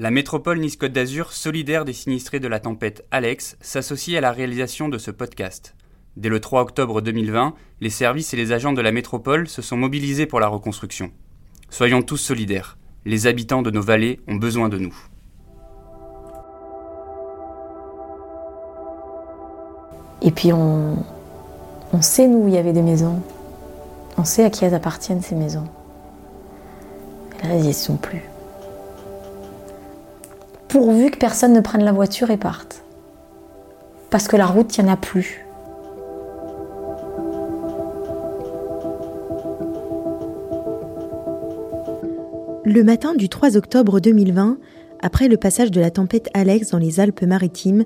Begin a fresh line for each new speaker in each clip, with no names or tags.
La métropole Nice-Côte d'Azur, solidaire des sinistrés de la tempête Alex, s'associe à la réalisation de ce podcast. Dès le 3 octobre 2020, les services et les agents de la métropole se sont mobilisés pour la reconstruction. Soyons tous solidaires. Les habitants de nos vallées ont besoin de nous.
Et puis on, on sait, nous, où il y avait des maisons. On sait à qui elles appartiennent, ces maisons. Elles n'y sont plus pourvu que personne ne prenne la voiture et parte. Parce que la route, il n'y en a plus.
Le matin du 3 octobre 2020, après le passage de la tempête Alex dans les Alpes-Maritimes,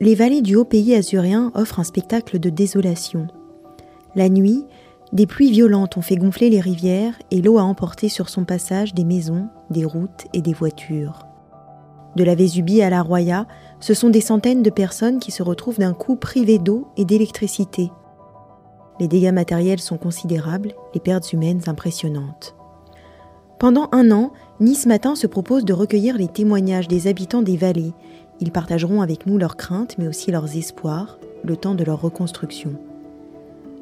les vallées du haut pays azurien offrent un spectacle de désolation. La nuit, des pluies violentes ont fait gonfler les rivières et l'eau a emporté sur son passage des maisons, des routes et des voitures. De la Vésubie à la Roya, ce sont des centaines de personnes qui se retrouvent d'un coup privées d'eau et d'électricité. Les dégâts matériels sont considérables, les pertes humaines impressionnantes. Pendant un an, Nice Matin se propose de recueillir les témoignages des habitants des vallées. Ils partageront avec nous leurs craintes, mais aussi leurs espoirs, le temps de leur reconstruction.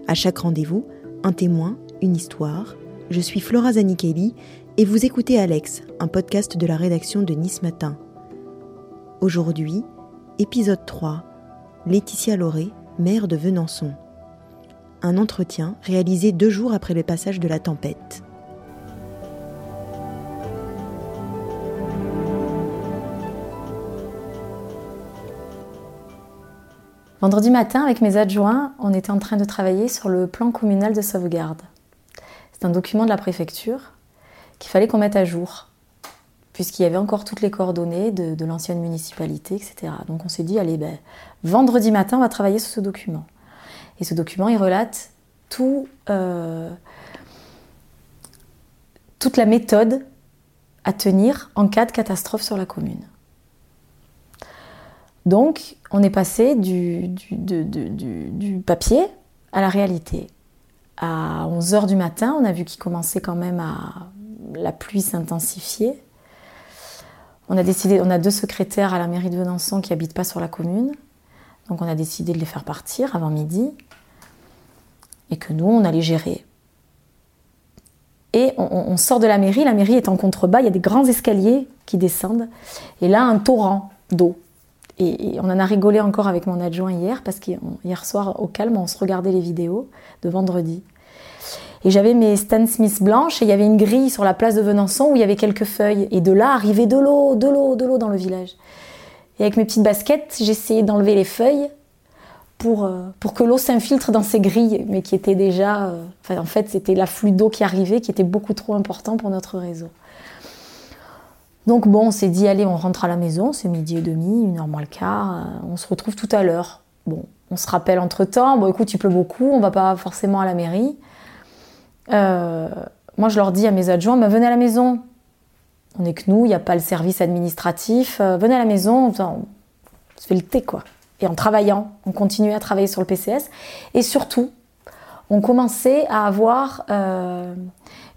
À chaque rendez-vous, un témoin, une histoire. Je suis Flora Zanichelli et vous écoutez Alex, un podcast de la rédaction de Nice Matin. Aujourd'hui, épisode 3. Laetitia Lauré, maire de Venançon. Un entretien réalisé deux jours après le passage de la tempête.
Vendredi matin, avec mes adjoints, on était en train de travailler sur le plan communal de sauvegarde. C'est un document de la préfecture qu'il fallait qu'on mette à jour puisqu'il y avait encore toutes les coordonnées de, l'ancienne municipalité, etc. Donc on s'est dit, allez, ben, vendredi matin, on va travailler sur ce document. Et ce document, il relate euh, toute la méthode à tenir en cas de catastrophe sur la commune. Donc, on est passé du, du papier à la réalité. À 11h du matin, on a vu qu'il commençait quand même à... La pluie s'intensifier. On a décidé, on a deux secrétaires à la mairie de Venançon qui habitent pas sur la commune. Donc on a décidé de les faire partir avant midi et que nous, on allait gérer. Et on, sort de la mairie, la mairie est en contrebas, il y a des grands escaliers qui descendent, et là, un torrent d'eau. Et, on en a rigolé encore avec mon adjoint hier, parce qu'hier soir, au calme, on se regardait les vidéos de vendredi. Et j'avais mes Stan Smith blanches et il y avait une grille sur la place de Venançon où il y avait quelques feuilles. Et de là arrivait de l'eau, de l'eau, de l'eau dans le village. Et avec mes petites baskets, j'essayais d'enlever les feuilles pour, euh, pour que l'eau s'infiltre dans ces grilles, mais qui étaient déjà. Euh, en fait, c'était l'afflux d'eau qui arrivait qui était beaucoup trop important pour notre réseau. Donc bon, on s'est dit, allez, on rentre à la maison, c'est midi et demi, une heure moins le quart, euh, on se retrouve tout à l'heure. Bon, on se rappelle entre temps, bon écoute, il pleut beaucoup, on va pas forcément à la mairie. Euh, moi, je leur dis à mes adjoints, bah, venez à la maison. On est que nous, il n'y a pas le service administratif. Euh, venez à la maison, on, se fait le thé, quoi. Et en travaillant, on continuait à travailler sur le PCS. Et surtout, on commençait à avoir euh,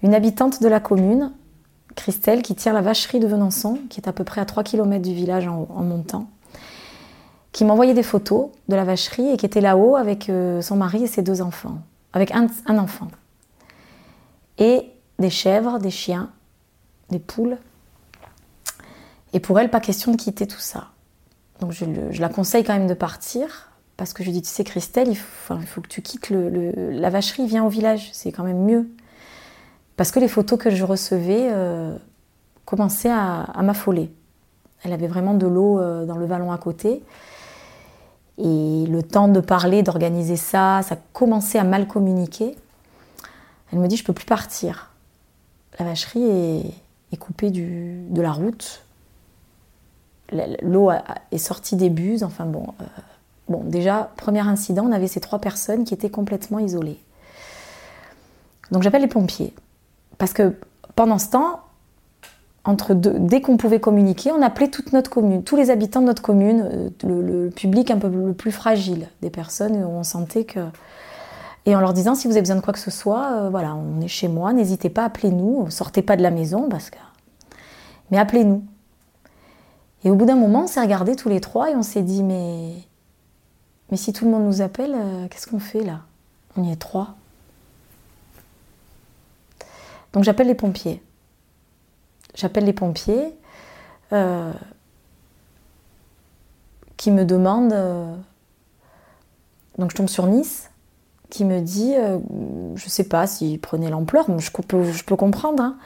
une habitante de la commune, Christelle, qui tient la vacherie de Venançon, qui est à peu près à 3 km du village en, montant, qui m'envoyait des photos de la vacherie et qui était là-haut avec son mari et ses deux enfants, avec un enfant et des chèvres, des chiens, des poules. Et pour elle, pas question de quitter tout ça. Donc je, la conseille quand même de partir, parce que je lui dis, tu sais Christelle, il faut, que tu quittes le, la vacherie, viens au village, c'est quand même mieux. Parce que les photos que je recevais euh, commençaient à, m'affoler. Elle avait vraiment de l'eau euh, dans le vallon à côté. Et le temps de parler, d'organiser ça, ça commençait à mal communiquer. Elle me dit je peux plus partir. La vacherie est, coupée de la route. L'eau est sortie des buses. Enfin bon, euh, bon, déjà premier incident, on avait ces trois personnes qui étaient complètement isolées. Donc j'appelle les pompiers parce que pendant ce temps, entre dès qu'on pouvait communiquer, on appelait toute notre commune, tous les habitants de notre commune, euh, le, le public un peu le plus fragile, des personnes où on sentait que et en leur disant si vous avez besoin de quoi que ce soit, euh, voilà, on est chez moi, n'hésitez pas, appelez-nous, sortez pas de la maison parce que. Mais appelez-nous. Et au bout d'un moment, on s'est regardés tous les trois et on s'est dit mais mais si tout le monde nous appelle, euh, qu'est-ce qu'on fait là? On y est trois. Donc j'appelle les pompiers. J'appelle les pompiers euh, qui me demandent. Donc je tombe sur Nice qui me dit, je sais pas s'il prenait l'ampleur, mais je peux, comprendre. Hein.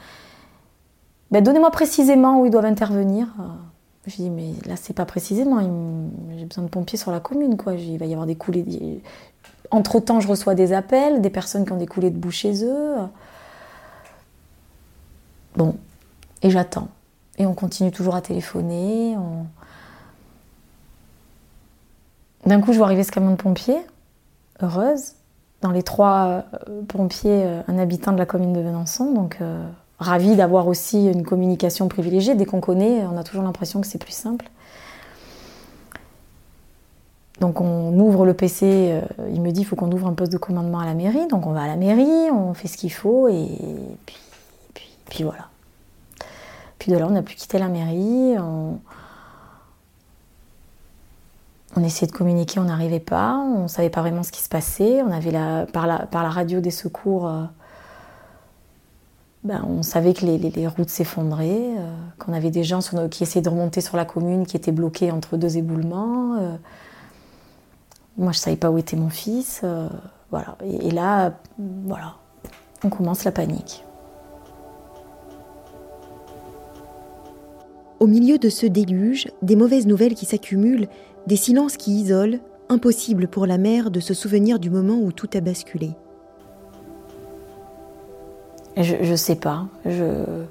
Ben, donnez-moi précisément où ils doivent intervenir. Je dis, mais là, c'est pas précisément. J'ai besoin de pompiers sur la commune, quoi. Il va y avoir des coulées. Entre-temps, je reçois des appels, des personnes qui ont des coulées de boue chez eux. Bon, et j'attends. Et on continue toujours à téléphoner. D'un coup, je vois arriver ce camion de pompiers, heureuse. Dans les trois euh, pompiers, euh, un habitant de la commune de Venançon, donc euh, ravi d'avoir aussi une communication privilégiée. Dès qu'on connaît, on a toujours l'impression que c'est plus simple. Donc on ouvre le PC, il me dit il faut qu'on ouvre un poste de commandement à la mairie. Donc on va à la mairie, on fait ce qu'il faut et puis, puis, voilà. Puis de là on n'a plus quitté la mairie. On essayait de communiquer, on n'arrivait pas, on ne savait pas vraiment ce qui se passait. On avait la, par, la, radio des secours. Euh, ben, on savait que les, routes s'effondraient, euh, qu'on avait des gens qui essayaient de remonter sur la commune, qui étaient bloqués entre deux éboulements. Euh. moi, je ne savais pas où était mon fils. Voilà. Et, là, voilà, on commence la panique.
Au milieu de ce déluge, des mauvaises nouvelles qui s'accumulent, des silences qui isolent, impossible pour la mère de se souvenir du moment où tout a basculé.
Je, je sais pas. Je.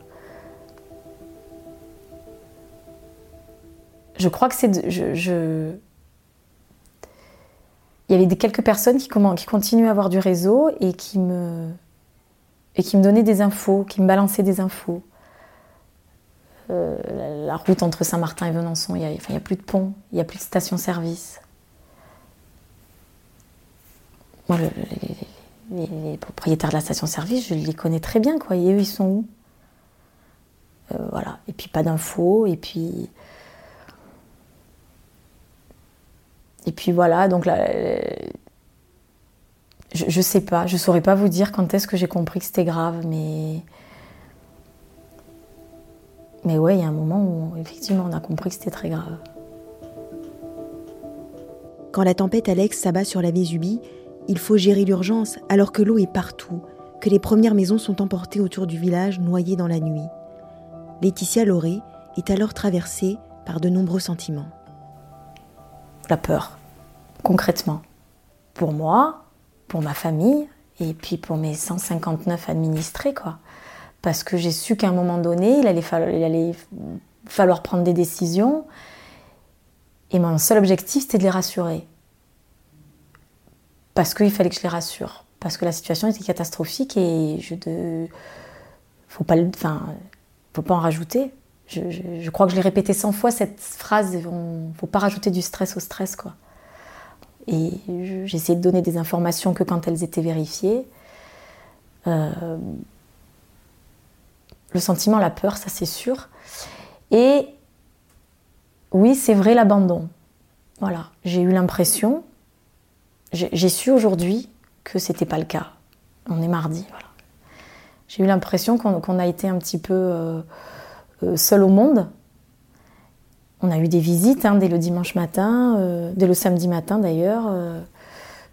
Je crois que c'est. Je, Il y avait quelques personnes qui, comment, qui continuent à avoir du réseau et qui me. et qui me donnaient des infos, qui me balançaient des infos. Euh, la, route entre Saint-Martin et Venançon, il n'y a, plus de pont, il n'y a plus de station-service. Moi, le, les, propriétaires de la station-service, je les connais très bien, quoi. Ils sont où? Euh, Voilà. Et puis pas d'infos, et puis. Et puis voilà, donc là. Je, je sais pas, je saurais pas vous dire quand est-ce que j'ai compris que c'était grave, mais. Mais ouais, il y a un moment où effectivement on a compris que c'était très grave.
Quand la tempête Alex s'abat sur la Vésubie, il faut gérer l'urgence alors que l'eau est partout, que les premières maisons sont emportées autour du village noyées dans la nuit. Laetitia Lauré est alors traversée par de nombreux sentiments.
La peur, concrètement. Pour moi, pour ma famille et puis pour mes 159 administrés, quoi. Parce que j'ai su qu'à un moment donné, il allait, falloir, prendre des décisions. Et mon seul objectif, c'était de les rassurer parce qu'il fallait que je les rassure, parce que la situation était catastrophique et je ne faut pas, enfin, faut pas en rajouter. Je, crois que je l'ai répété 100 fois cette phrase. Ne faut pas rajouter du stress au stress, quoi. Et essayé de donner des informations que quand elles étaient vérifiées. Euh, le sentiment, la peur, ça c'est sûr. Et oui, c'est vrai l'abandon. Voilà, j'ai eu l'impression, j'ai su aujourd'hui que c'était pas le cas. On est mardi. J'ai eu l'impression qu'on a été un petit peu euh, euh, seul au monde. On a eu des visites hein, dès le dimanche matin, euh, dès le samedi matin d'ailleurs,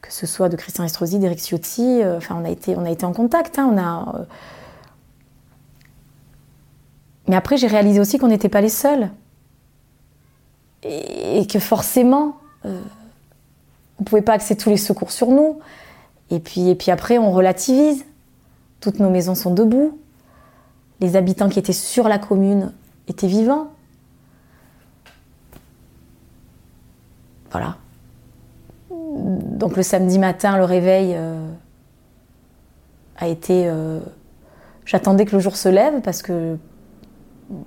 que ce soit de Christian Estrosi, d'Eric Ciotti. enfin, on a été, on a été en contact. Hein, on a. Mais après, j'ai réalisé aussi qu'on n'était pas les seuls et, que forcément on ne pouvait pas axer tous les secours sur nous. Et puis, et puis après, on relativise. Toutes nos maisons sont debout. Les habitants qui étaient sur la commune étaient vivants. Voilà. Donc le samedi matin, le réveil euh, a été... Euh, j'attendais que le jour se lève parce que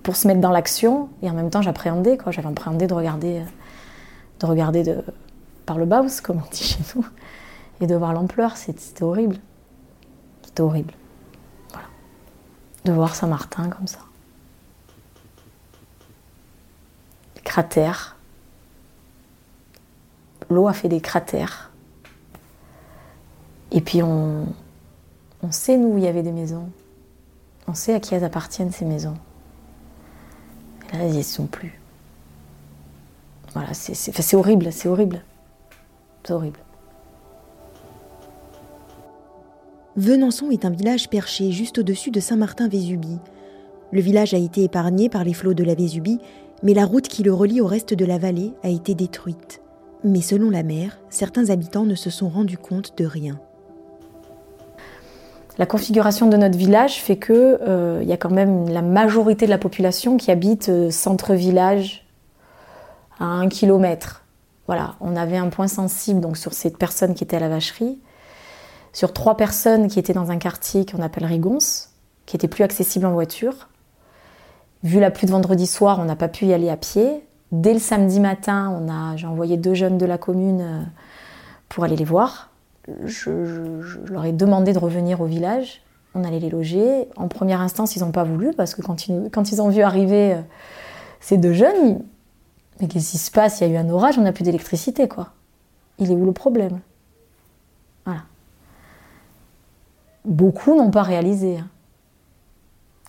pour se mettre dans l'action et en même temps j'appréhendais quoi. J'avais appréhendé de regarder, de regarder de, par le baus, comme on dit chez nous, et de voir l'ampleur, c'était horrible. C'était horrible. Voilà. De voir Saint-Martin comme ça. cratères. L'eau a fait des cratères. Et puis on, on sait, nous, où il y avait des maisons. On sait à qui elles appartiennent, ces maisons. N'y sont plus. Voilà, c'est horrible, c'est horrible. C'est horrible.
Venançon est un village perché juste au-dessus de Saint-Martin-Vésubie. Le village a été épargné par les flots de la Vésubie, mais la route qui le relie au reste de la vallée a été détruite. Mais selon la maire, certains habitants ne se sont rendus compte de rien.
La configuration de notre village fait que euh, il y a quand même la majorité de la population qui habite euh, centre-village à un kilomètre. Voilà, on avait un point sensible donc sur cette personne qui était à la vacherie sur trois personnes qui étaient dans un quartier qu'on appelle Rigonce, qui était plus accessible en voiture. Vu la pluie de vendredi soir, on n'a pas pu y aller à pied. Dès le samedi matin, on a, j'ai envoyé deux jeunes de la commune euh, pour aller les voir. Je, leur ai demandé de revenir au village. On allait les loger. En première instance, ils n'ont pas voulu parce que quand ils, ont vu arriver euh, ces deux jeunes, mais qu'est-ce qui se passe? Il y a eu un orage, on n'a plus d'électricité, quoi. Il est où le problème? Voilà beaucoup n'ont pas réalisé. Hein.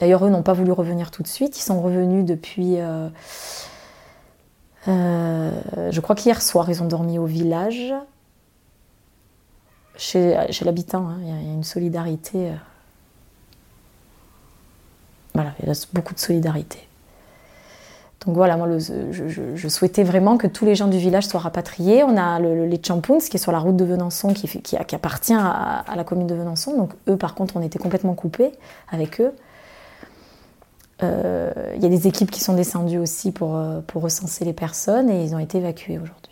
D'ailleurs, eux n'ont pas voulu revenir tout de suite. Ils sont revenus depuis. Euh, euh, je crois qu'hier soir, ils ont dormi au village, chez, l'habitant. Hein. Il, y a une solidarité. Euh. Voilà, il y a beaucoup de solidarité. Donc voilà, moi, je, souhaitais vraiment que tous les gens du village soient rapatriés. On a le, les Champoons, qui est sur la route de Venançon, qui, appartient à, la commune de Venançon. Donc eux, par contre, on était complètement coupés avec eux. Euh, il y a des équipes qui sont descendues aussi pour, euh, pour recenser les personnes et ils ont été évacués aujourd'hui.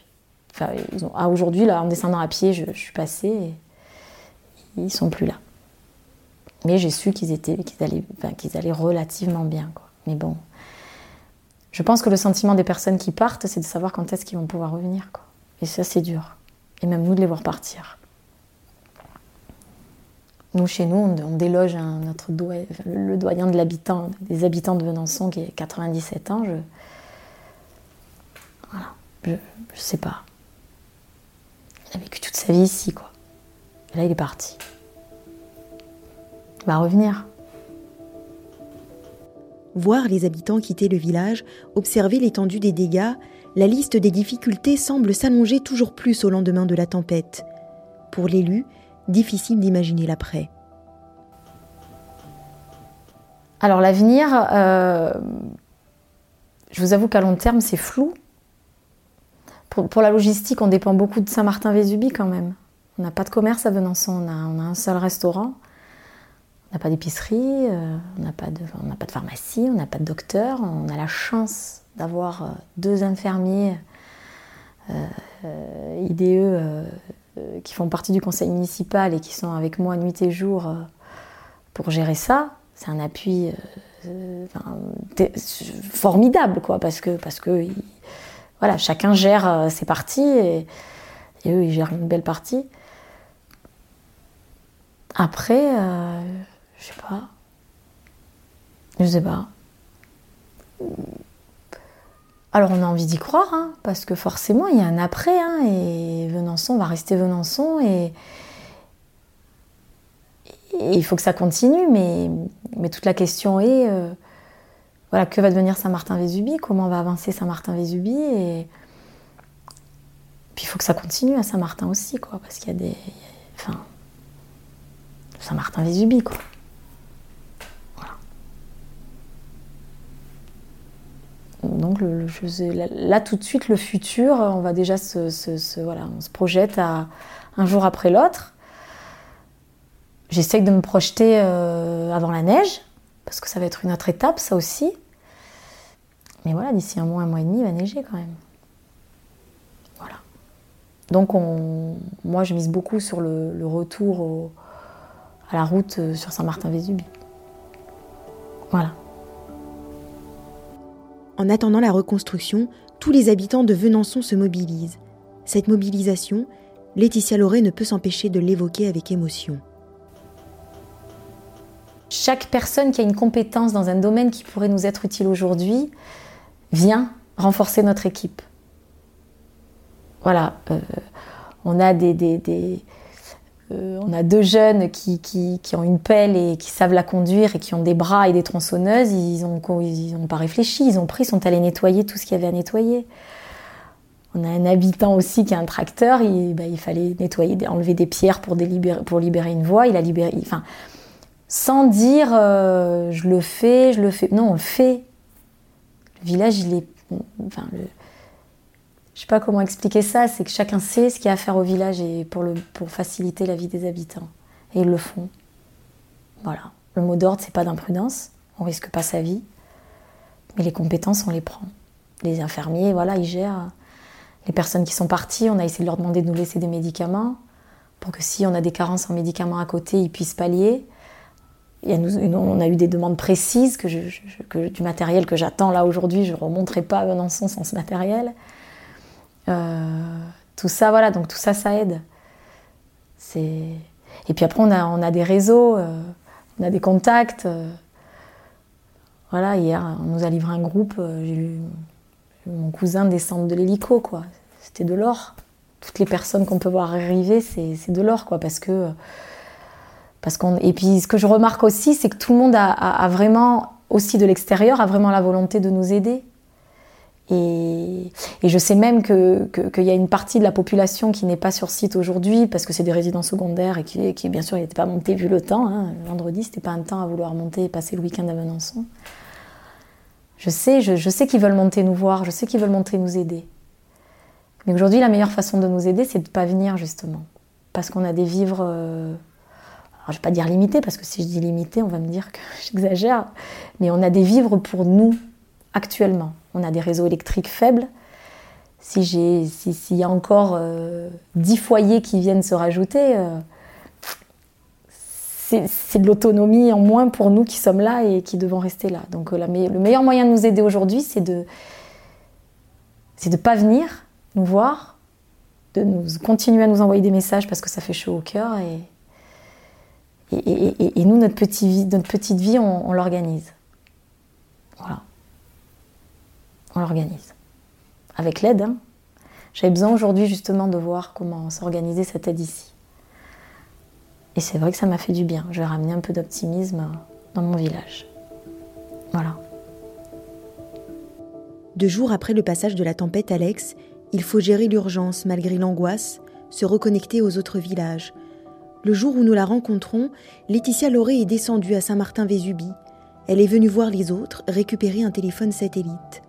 Enfin, ah, aujourd'hui, là, en descendant à pied, je, suis passée et ils sont plus là. Mais j'ai su qu'ils étaient, qu'ils allaient, qu'ils allaient relativement bien. Quoi. Mais bon, je pense que le sentiment des personnes qui partent, c'est de savoir quand est-ce qu'ils vont pouvoir revenir. Quoi. Et ça, c'est dur. Et même nous de les voir partir. Nous, chez nous, on, déloge notre le doyen de l'habitant, des habitants de Venançon, qui est 97 ans. Je, voilà, je, je sais pas. Il a vécu toute sa vie ici, quoi. Et là, il est parti. Il va revenir
voir les habitants quitter le village, observer l'étendue des dégâts, la liste des difficultés semble s'allonger toujours plus au lendemain de la tempête. Pour l'élu, difficile d'imaginer l'après.
Alors l'avenir, euh, je vous avoue qu'à long terme, c'est flou. Pour, la logistique, on dépend beaucoup de Saint-Martin-Vésubie quand même. On n'a pas de commerce à Venançon, on a un seul restaurant n'a pas d'épicerie, euh, on n'a pas, de, pharmacie, on n'a pas de docteur. On a la chance d'avoir euh, deux infirmiers euh, IDE qui font partie du conseil municipal et qui sont avec moi nuit et jour pour gérer ça. C'est un appui formidable, quoi, parce que, parce que voilà, chacun gère ses parties et, eux, ils gèrent une belle partie. Après, je sais pas. Je sais pas. Alors on a envie d'y croire, hein, parce que forcément il y a un après, hein, et Venançon va rester Venançon, et, il faut que ça continue, mais, mais toute la question est, euh, voilà, que va devenir Saint-Martin-Vésubie, comment va avancer Saint-Martin-Vésubie, et puis il faut que ça continue à Saint-Martin aussi, quoi, parce qu'il y a des, enfin, Saint-Martin-Vésubie, quoi. donc là, tout de suite, le futur, on va déjà se, voilà, on se projette à un jour après l'autre. J'essaye de me projeter euh, avant la neige, parce que ça va être une autre étape, ça aussi. Mais voilà, d'ici un mois, un mois et demi, il va neiger quand même. Voilà. Donc moi, je mise beaucoup sur le, retour à la route euh, sur Saint-Martin-Vésubie. Voilà.
En attendant la reconstruction, tous les habitants de Venançon se mobilisent. Cette mobilisation, Laetitia Lauré ne peut s'empêcher de l'évoquer avec émotion.
Chaque personne qui a une compétence dans un domaine qui pourrait nous être utile aujourd'hui vient renforcer notre équipe. Voilà, euh, on a des, euh, on a deux jeunes qui, ont une pelle et qui savent la conduire et qui ont des bras et des tronçonneuses. Ils n'ont ils ont pas réfléchi, ils ont pris, ils sont allés nettoyer tout ce qu'il y avait à nettoyer. On a un habitant aussi qui a un tracteur, il, il fallait nettoyer, enlever des pierres pour, pour libérer une voie. Il a libéré, enfin, sans dire euh, je le fais, je le fais. Non, on le fait. Village, il est. Enfin, le, je sais pas comment expliquer ça, c'est que chacun sait ce qu'il y a à faire au village et pour, faciliter la vie des habitants. Et ils le font. Voilà. Le mot d'ordre, c'est pas d'imprudence, on risque pas sa vie, mais les compétences, on les prend. Les infirmiers, voilà, ils gèrent. Les personnes qui sont parties, on a essayé de leur demander de nous laisser des médicaments pour que si on a des carences en médicaments à côté, ils puissent pallier. On a eu des demandes précises que, du matériel que j'attends là aujourd'hui, je ne remonterai pas à Besançon sans ce matériel. Euh, tout ça, voilà, donc tout ça, ça aide. Et puis après, on a, on a des réseaux, euh, on a des contacts. Euh. voilà, hier, on nous a livré un groupe, j'ai vu mon cousin descendre de l'hélico, quoi. C'était de l'or. Toutes les personnes qu'on peut voir arriver, c'est de l'or, quoi, parce que... Parce qu'on, et puis ce que je remarque aussi, c'est que tout le monde a, vraiment, aussi de l'extérieur, a vraiment la volonté de nous aider. Et, je sais même qu'il que, y a une partie de la population qui n'est pas sur site aujourd'hui parce que c'est des résidents secondaires et qui, bien sûr, n'étaient pas montés vu le temps. Hein. Vendredi, c'était pas un temps à vouloir monter et passer le week-end à Venançon. Je sais, je, sais qu'ils veulent monter nous voir, je sais qu'ils veulent monter nous aider. Mais aujourd'hui, la meilleure façon de nous aider, c'est de ne pas venir justement. Parce qu'on a des vivres, euh, alors je vais pas dire limités, parce que si je dis limités, on va me dire que j'exagère, mais on a des vivres pour nous actuellement on a des réseaux électriques faibles. Si s'il y a encore euh, dix 10 foyers qui viennent se rajouter, euh, c'est de l'autonomie en moins pour nous qui sommes là et qui devons rester là. Donc euh, le meilleur moyen de nous aider aujourd'hui, c'est de c'est de pas venir nous voir, de continuer à nous envoyer des messages parce que ça fait chaud au cœur et, et, nous, notre, petit, notre petite vie, on l'organise. Voilà on l'organise. Avec l'aide. Hein. J'avais besoin aujourd'hui justement de voir comment s'organiser cette aide ici. Et c'est vrai que ça m'a fait du bien. Je vais un peu d'optimisme dans mon village. Voilà.
Deux jours après le passage de la tempête Alex, il faut gérer l'urgence malgré l'angoisse, se reconnecter aux autres villages. Le jour où nous la rencontrons, Laetitia Lauré est descendue à Saint-Martin-Vésubie. Elle est venue voir les autres récupérer un téléphone satellite.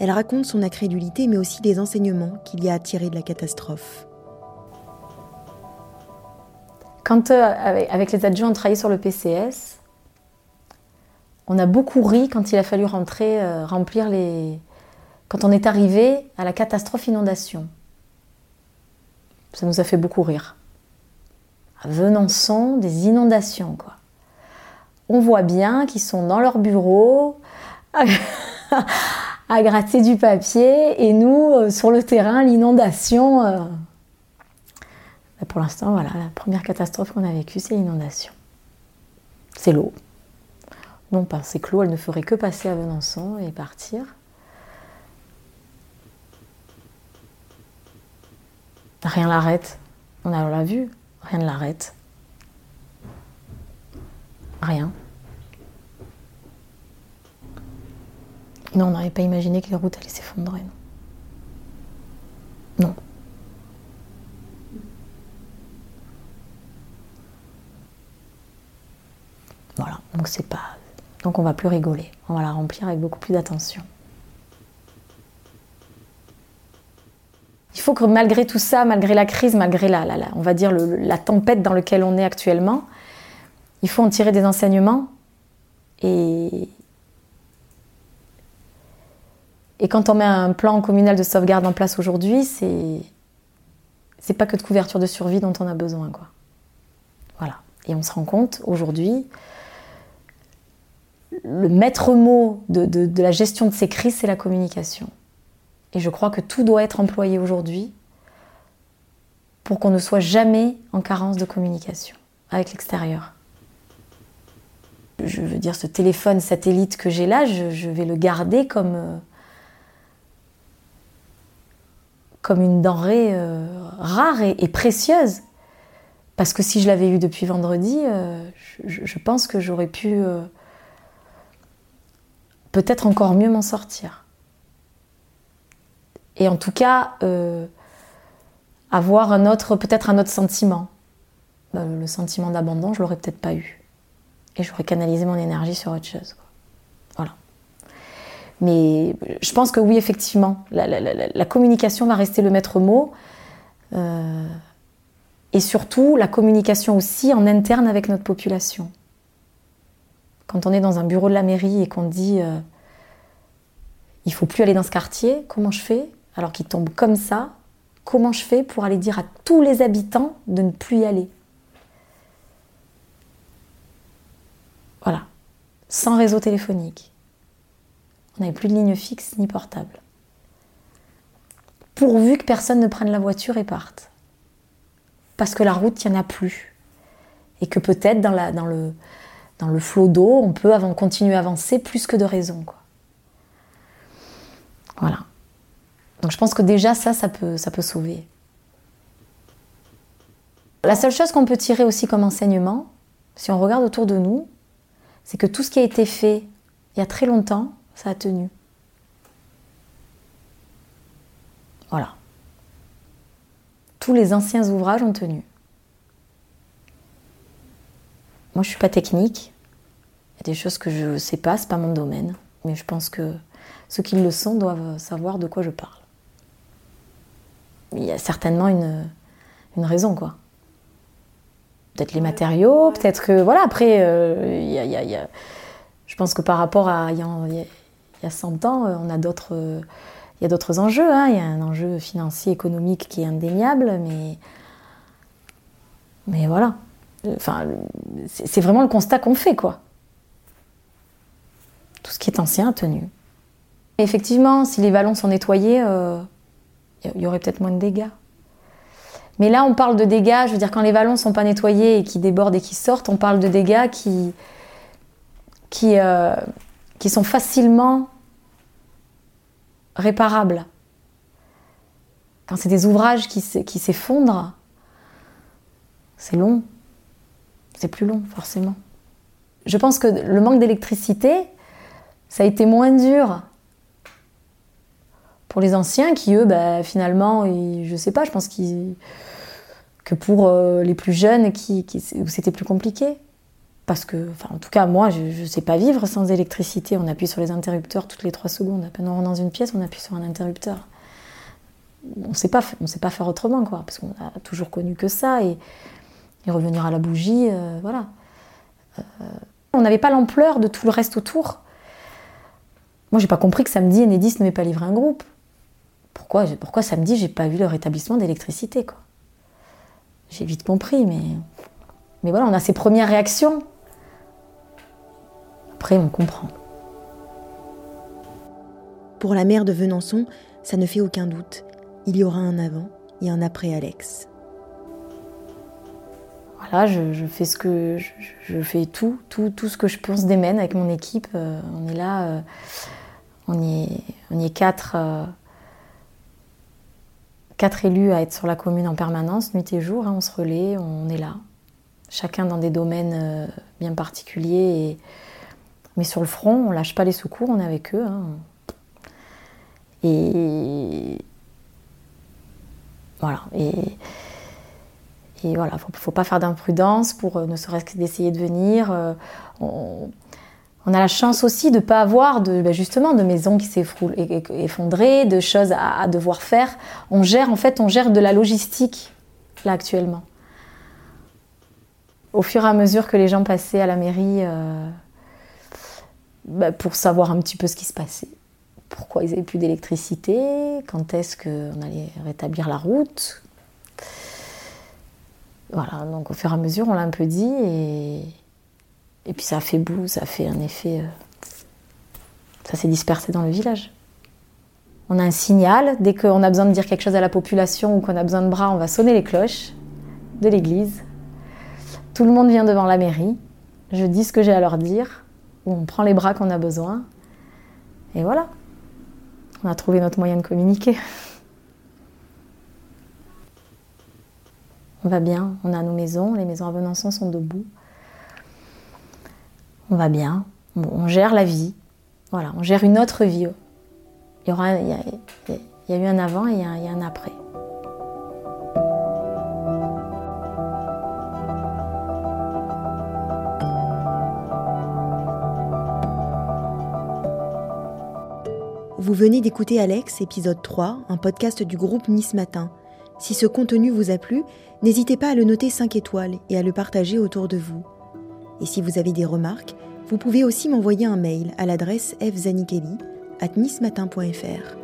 Elle raconte son incrédulité mais aussi les enseignements qu'il y a à tirer de la catastrophe.
Quand euh, avec les adjoints on travaillait sur le PCS, on a beaucoup ri quand il a fallu rentrer, euh, remplir les... Quand on est arrivé à la catastrophe inondation. Ça nous a fait beaucoup rire. Venançon, des inondations, quoi. On voit bien qu'ils sont dans leur bureau, à gratter du papier et nous, euh, sur le terrain, l'inondation. Euh, pour l'instant, voilà, la première catastrophe qu'on a vécue, c'est l'inondation. C'est l'eau. Non, pas, c'est que l'eau, elle ne ferait que passer à Venançon et partir. Rien l'arrête. On l'a vu, rien ne l'arrête. Rien. Non, on n'aurait pas imaginé que les routes allaient s'effondrer. Non. non. Voilà, donc c'est pas. Donc on va plus rigoler, on va la remplir avec beaucoup plus d'attention. Il faut que malgré tout ça, malgré la crise, malgré la, la, on va dire la tempête dans laquelle on est actuellement, il faut en tirer des enseignements et, et quand on met un plan communal de sauvegarde en place aujourd'hui, c'est c'est pas que de couverture de survie dont on a besoin, quoi. Voilà. Et on se rend compte aujourd'hui, le maître mot de, de la gestion de ces crises, c'est la communication. Et je crois que tout doit être employé aujourd'hui pour qu'on ne soit jamais en carence de communication avec l'extérieur je veux dire, ce téléphone satellite que j'ai là, je, vais le garder comme, euh, une denrée euh, rare et, précieuse. Parce que si je l'avais eu depuis vendredi, euh, je, pense que j'aurais pu peut-être encore mieux m'en sortir. Et en tout cas, avoir un autre, peut-être un autre sentiment. le sentiment d'abandon, je l'aurais peut-être pas eu. Et j'aurais canalisé mon énergie sur autre chose. Voilà. Mais je pense que oui, effectivement, la, communication va rester le maître mot. Euh, et surtout, la communication aussi en interne avec notre population. Quand on est dans un bureau de la mairie et qu'on dit euh, il faut plus aller dans ce quartier, comment je fais? Alors qu'il tombe comme ça, comment je fais pour aller dire à tous les habitants de ne plus y aller? Voilà, sans réseau téléphonique. On n'avait plus de ligne fixe ni portable. Pourvu que personne ne prenne la voiture et parte. Parce que la route, il n'y en a plus. Et que peut-être dans, le, flot d'eau, on peut continuer à avancer plus que de raison. Voilà. Donc je pense que déjà ça, ça peut, ça peut sauver. La seule chose qu'on peut tirer aussi comme enseignement, si on regarde autour de nous, c'est que tout ce qui a été fait il y a très longtemps, ça a tenu. Voilà. Tous les anciens ouvrages ont tenu. Moi, je suis pas technique. Il y a des choses que je ne sais pas, c'est pas mon domaine. Mais je pense que ceux qui le sont doivent savoir de quoi je parle. Il y a certainement une, une raison, quoi. Peut-être les matériaux, peut-être que. Voilà, après, euh, il y, a, je pense que par rapport à il y, a 100 ans, euh, on a d'autres. Euh, il y a d'autres enjeux. Hein. Il y a un enjeu financier, économique qui est indéniable, mais. Mais voilà. Enfin, c'est vraiment le constat qu'on fait, quoi. Tout ce qui est ancien a tenu. effectivement, si les vallons sont nettoyés, il y aurait peut-être moins de dégâts. Mais là, on parle de dégâts, je veux dire, quand les vallons sont pas nettoyés et qui débordent et qui sortent, on parle de dégâts qui, qui, euh, qui sont facilement réparables. Quand c'est des ouvrages qui, qui s'effondrent, c'est long. C'est plus long, forcément. Je pense que le manque d'électricité, ça a été moins dur pour les anciens qui, eux, bah, finalement, je sais pas, je pense que pour euh, les plus jeunes, qui, c'était plus compliqué. Parce que, en tout cas, moi, je ne sais pas vivre sans électricité. On appuie sur les interrupteurs toutes les trois secondes. À peine on rentre dans une pièce, on appuie sur un interrupteur. On ne sait pas faire autrement, quoi, parce qu'on a toujours connu que ça. Et, revenir à la bougie, euh, voilà. Euh, on n'avait pas l'ampleur de tout le reste autour. Moi, j'ai pas compris que samedi, Enedis ne m'ait pas livré un groupe pourquoi, pourquoi samedi j'ai pas vu le rétablissement d'électricité quoi J'ai vite compris, mais mais voilà, on a ces premières réactions. Après, on comprend.
Pour la mère de Venançon, ça ne fait aucun doute. Il y aura un avant et un après Alex.
Voilà, je, fais ce que je, fais tout, tout, tout ce que je pense démène avec mon équipe. Euh, on est là, euh, on y est, on y est quatre. Euh, quatre élus à être sur la commune en permanence, nuit et jour. Hein, on se relaie, on est là. Chacun dans des domaines euh, bien particuliers. Mais sur le front, on lâche pas les secours, on est avec eux. Hein. Et voilà. Et, et voilà, faut, pas faire d'imprudence pour euh, ne serait-ce que d'essayer de venir. Euh, a la chance aussi de ne pas avoir de, ben justement de maisons qui s'effondrent, de choses à, devoir faire. On gère en fait, on gère de la logistique là actuellement. Au fur et à mesure que les gens passaient à la mairie euh, ben pour savoir un petit peu ce qui se passait, pourquoi ils n'avaient plus d'électricité, quand est-ce qu'on allait rétablir la route. Voilà, donc au fur et à mesure, on l'a un peu dit et, et puis ça fait boue, ça fait un effet. Euh, ça s'est dispersé dans le village. On a un signal, dès qu'on a besoin de dire quelque chose à la population ou qu'on a besoin de bras, on va sonner les cloches de l'église. Tout le monde vient devant la mairie. Je dis ce que j'ai à leur dire. On prend les bras qu'on a besoin. Et voilà. On a trouvé notre moyen de communiquer. On va bien, on a nos maisons, les maisons à Venançon sont debout. On va bien, on, gère la vie. Voilà, on gère une autre vie. Il y, aura, il y, a, eu un avant et il y a un après.
Vous venez d'écouter Alex, épisode 3, un podcast du groupe Nice Matin. Si ce contenu vous a plu, n'hésitez pas à le noter 5 étoiles et à le partager autour de vous. Et si vous avez des remarques, vous pouvez aussi m'envoyer un mail à l'adresse fzanikeli at.